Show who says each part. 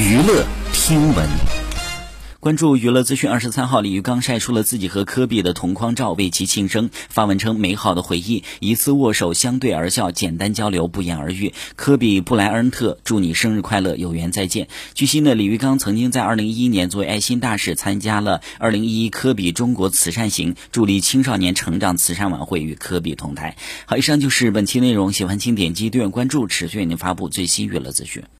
Speaker 1: 娱乐听闻。关注娱乐资讯，二十三号，李玉刚晒出了自己和科比的同框照，为其庆生。发文称：“美好的回忆，一次握手，相对而笑，简单交流，不言而喻。”科比布莱恩特，祝你生日快乐，有缘再见。据悉呢，李玉刚曾经在二零一一年作为爱心大使参加了二零一一科比中国慈善行，助力青少年成长慈善晚会，与科比同台。好，以上就是本期内容，喜欢请点击订阅关注，持续为您发布最新娱乐资讯。